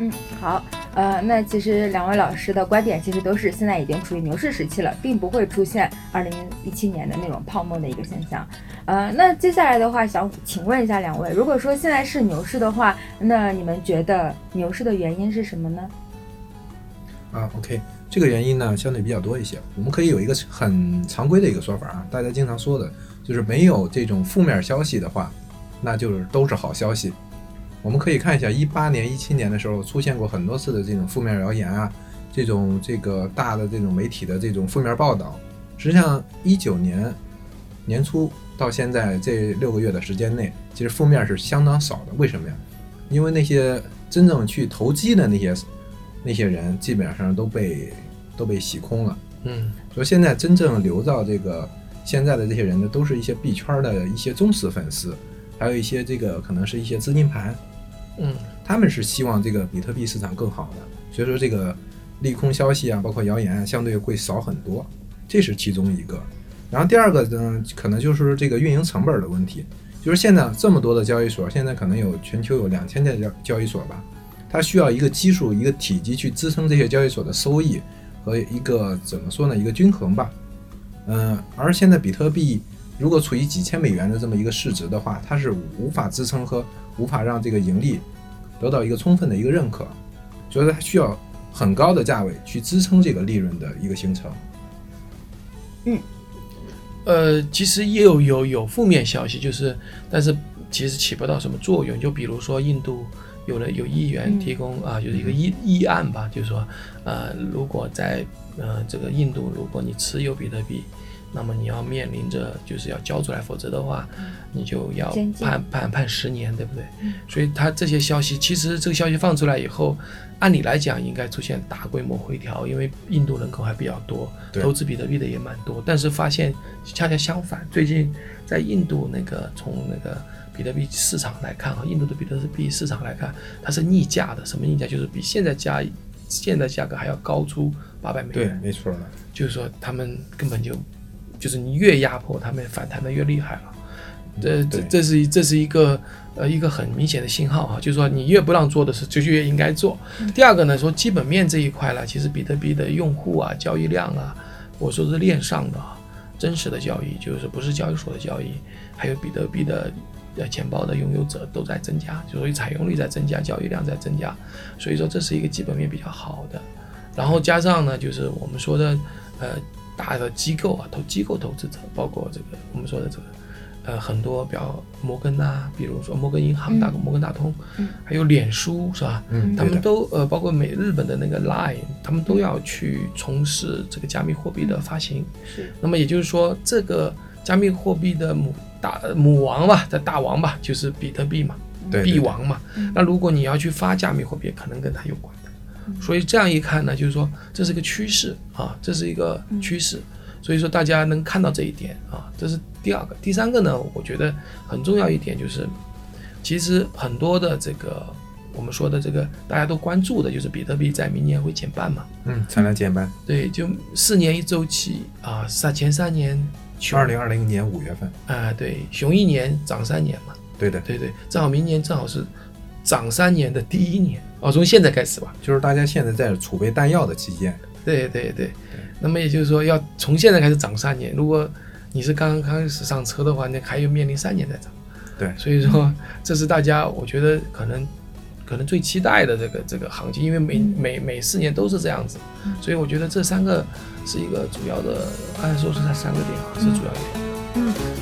嗯好，呃，那其实两位老师的观点其实都是现在已经处于牛市时期了，并不会出现二零一七年的那种泡沫的一个现象。呃，那接下来的话，想请问一下两位，如果说现在是牛市的话，那你们觉得牛市的原因是什么呢？啊，OK，这个原因呢相对比较多一些。我们可以有一个很常规的一个说法啊，大家经常说的就是没有这种负面消息的话，那就是都是好消息。我们可以看一下一八年、一七年的时候出现过很多次的这种负面谣言啊，这种这个大的这种媒体的这种负面报道。实际上，一九年年初到现在这六个月的时间内，其实负面是相当少的。为什么呀？因为那些真正去投机的那些。那些人基本上都被都被洗空了，嗯，所以现在真正留到这个现在的这些人呢，都是一些币圈的一些忠实粉丝，还有一些这个可能是一些资金盘，嗯，他们是希望这个比特币市场更好的，所以说这个利空消息啊，包括谣言啊，相对会少很多，这是其中一个。然后第二个呢，可能就是这个运营成本的问题，就是现在这么多的交易所，现在可能有全球有两千家交交易所吧。它需要一个基数、一个体积去支撑这些交易所的收益和一个怎么说呢？一个均衡吧。嗯，而现在比特币如果处于几千美元的这么一个市值的话，它是无法支撑和无法让这个盈利得到一个充分的一个认可，所以说它需要很高的价位去支撑这个利润的一个形成。嗯，呃，其实也有有有负面消息，就是但是其实起不到什么作用。就比如说印度。有了有议员提供啊，就是一个议议案吧，就是说，呃，如果在呃这个印度，如果你持有比特币，那么你要面临着就是要交出来，否则的话，你就要判判判十年，对不对？所以他这些消息，其实这个消息放出来以后，按理来讲应该出现大规模回调，因为印度人口还比较多，投资比特币的也蛮多，但是发现恰恰相反，最近在印度那个从那个。比特币市场来看，啊，印度的比特币市场来看，它是逆价的。什么逆价？就是比现在价现在价格还要高出八百美元。对，没错的。就是说，他们根本就就是你越压迫，他们反弹的越厉害了。这这这是这是一个呃一个很明显的信号啊，就是说你越不让做的事，就越应该做。第二个呢，说基本面这一块呢，其实比特币的用户啊、交易量啊，我说是链上的真实的交易，就是不是交易所的交易，还有比特币的。呃，钱包的拥有者都在增加，就所以采用率在增加，交易量在增加，所以说这是一个基本面比较好的。然后加上呢，就是我们说的，呃，大的机构啊，投机构投资者，包括这个我们说的这个，呃，很多比较摩根呐，比如说摩根银行、大摩根大通，还有脸书是吧？嗯，他们都呃，包括美日本的那个 Line，他们都要去从事这个加密货币的发行。是。那么也就是说，这个加密货币的母。大母王吧，在大王吧，就是比特币嘛，币王嘛。那如果你要去发加密货币，可能跟它有关的。所以这样一看呢，就是说这是个趋势啊，这是一个趋势。所以说大家能看到这一点啊，这是第二个。第三个呢，我觉得很重要一点就是，其实很多的这个我们说的这个大家都关注的，就是比特币在明年会减半嘛。嗯，才能减半。对，就四年一周期啊，三前三年。二零二零年五月份啊，对，熊一年涨三年嘛，对的，对对，正好明年正好是涨三年的第一年。哦，从现在开始吧，就是大家现在在储备弹药的期间，对对对，那么也就是说要从现在开始涨三年，如果你是刚刚开始上车的话，那还有面临三年再涨，对，所以说这是大家我觉得可能可能最期待的这个这个行情，因为每每每四年都是这样子，所以我觉得这三个。是一个主要的，按说是它三个点啊，是主要一点。嗯。